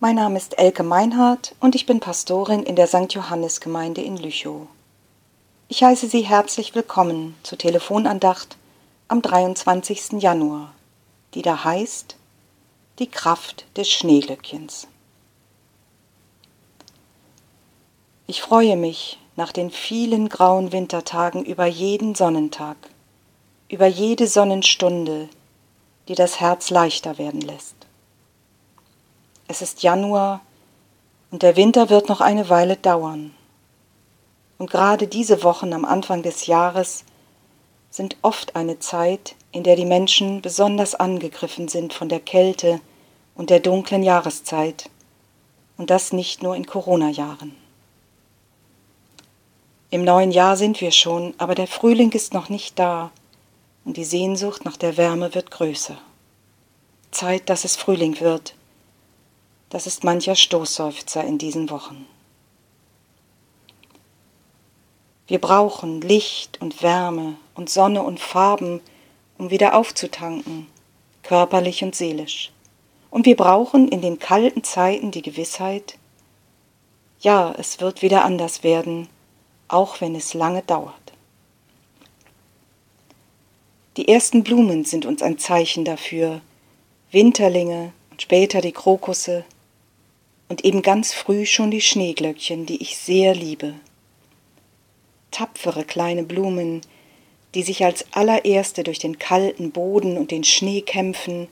Mein Name ist Elke Meinhardt und ich bin Pastorin in der St. Johannes Gemeinde in Lüchow. Ich heiße Sie herzlich willkommen zur Telefonandacht am 23. Januar, die da heißt Die Kraft des Schneeglöckchens. Ich freue mich nach den vielen grauen Wintertagen über jeden Sonnentag, über jede Sonnenstunde, die das Herz leichter werden lässt. Es ist Januar und der Winter wird noch eine Weile dauern. Und gerade diese Wochen am Anfang des Jahres sind oft eine Zeit, in der die Menschen besonders angegriffen sind von der Kälte und der dunklen Jahreszeit, und das nicht nur in Corona-Jahren. Im neuen Jahr sind wir schon, aber der Frühling ist noch nicht da und die Sehnsucht nach der Wärme wird größer. Zeit, dass es Frühling wird, das ist mancher Stoßseufzer in diesen Wochen. Wir brauchen Licht und Wärme und Sonne und Farben, um wieder aufzutanken, körperlich und seelisch. Und wir brauchen in den kalten Zeiten die Gewissheit, ja, es wird wieder anders werden, auch wenn es lange dauert. Die ersten Blumen sind uns ein Zeichen dafür, Winterlinge und später die Krokusse, und eben ganz früh schon die Schneeglöckchen, die ich sehr liebe. Tapfere kleine Blumen, die sich als allererste durch den kalten Boden und den Schnee kämpfen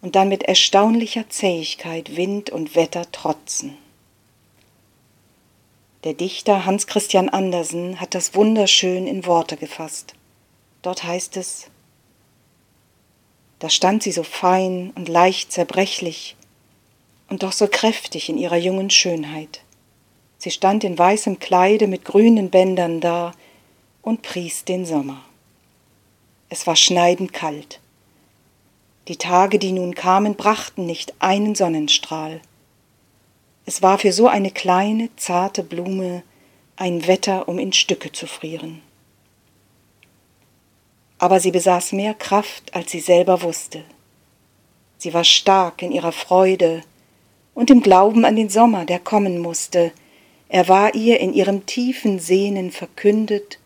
und dann mit erstaunlicher Zähigkeit Wind und Wetter trotzen. Der Dichter Hans Christian Andersen hat das wunderschön in Worte gefasst. Dort heißt es, da stand sie so fein und leicht zerbrechlich, und doch so kräftig in ihrer jungen Schönheit. Sie stand in weißem Kleide mit grünen Bändern da und pries den Sommer. Es war schneidend kalt. Die Tage, die nun kamen, brachten nicht einen Sonnenstrahl. Es war für so eine kleine, zarte Blume ein Wetter, um in Stücke zu frieren. Aber sie besaß mehr Kraft, als sie selber wusste. Sie war stark in ihrer Freude, und im Glauben an den Sommer, der kommen musste. Er war ihr in ihrem tiefen Sehnen verkündet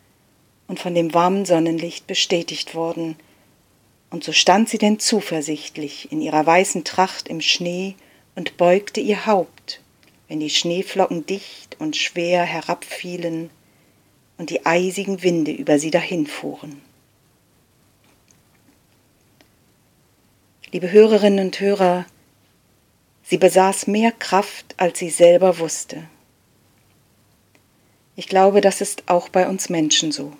und von dem warmen Sonnenlicht bestätigt worden. Und so stand sie denn zuversichtlich in ihrer weißen Tracht im Schnee und beugte ihr Haupt, wenn die Schneeflocken dicht und schwer herabfielen und die eisigen Winde über sie dahinfuhren. Liebe Hörerinnen und Hörer, Sie besaß mehr Kraft, als sie selber wusste. Ich glaube, das ist auch bei uns Menschen so.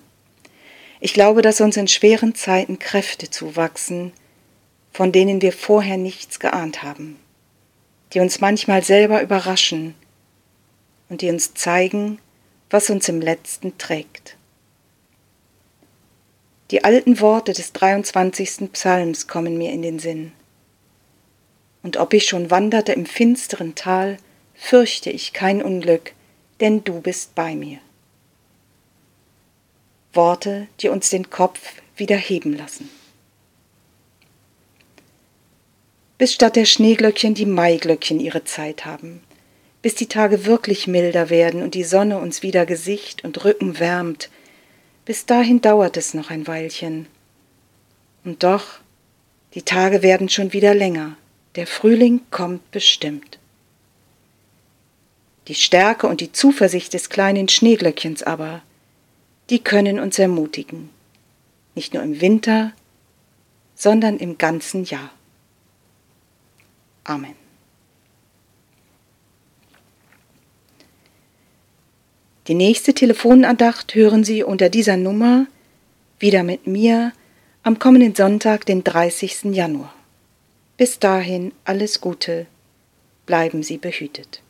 Ich glaube, dass uns in schweren Zeiten Kräfte zuwachsen, von denen wir vorher nichts geahnt haben, die uns manchmal selber überraschen und die uns zeigen, was uns im letzten trägt. Die alten Worte des 23. Psalms kommen mir in den Sinn und ob ich schon wanderte im finsteren Tal, fürchte ich kein Unglück, denn du bist bei mir. Worte, die uns den Kopf wieder heben lassen. Bis statt der Schneeglöckchen die Maiglöckchen ihre Zeit haben, bis die Tage wirklich milder werden und die Sonne uns wieder Gesicht und Rücken wärmt, bis dahin dauert es noch ein Weilchen. Und doch, die Tage werden schon wieder länger, der Frühling kommt bestimmt. Die Stärke und die Zuversicht des kleinen Schneeglöckchens aber, die können uns ermutigen, nicht nur im Winter, sondern im ganzen Jahr. Amen. Die nächste Telefonandacht hören Sie unter dieser Nummer wieder mit mir am kommenden Sonntag, den 30. Januar. Bis dahin alles Gute, bleiben Sie behütet.